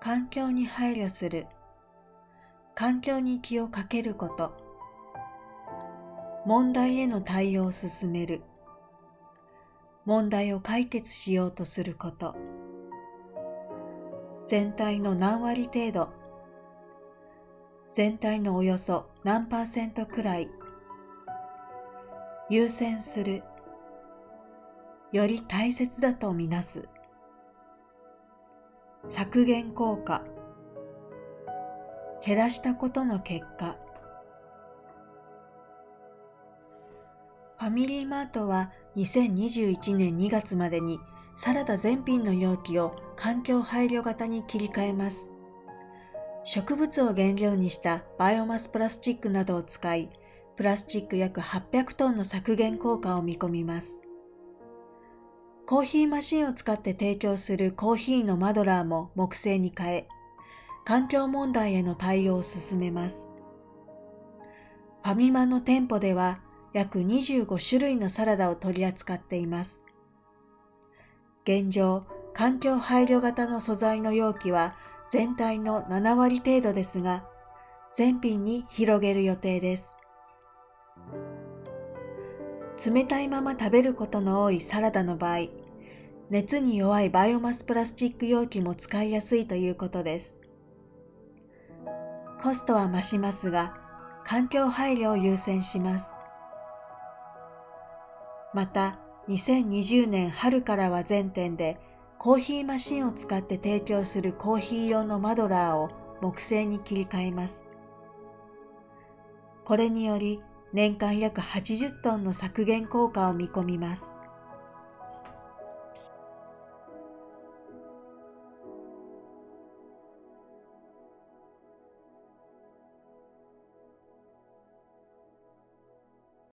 環境に配慮する。環境に気をかけること。問題への対応を進める。問題を解決しようとすること。全体の何割程度。全体のおよそ何パーセントくらい。優先する。より大切だとみなす。削減効果減らしたことの結果ファミリーマートは2021年2月までにサラダ全品の容器を環境配慮型に切り替えます。植物を原料にしたバイオマスプラスチックなどを使い、プラスチック約800トンの削減効果を見込みます。コーヒーマシンを使って提供するコーヒーのマドラーも木製に変え、環境問題への対応を進めます。ファミマの店舗では約25種類のサラダを取り扱っています。現状、環境配慮型の素材の容器は全体の7割程度ですが、全品に広げる予定です。冷たいまま食べることの多いサラダの場合、熱に弱いバイオマスプラスチック容器も使いやすいということです。コストは増しますが、環境配慮を優先します。また、2020年春からは全店でコーヒーマシンを使って提供するコーヒー用のマドラーを木製に切り替えます。これにより年間約80トンの削減効果を見込みます。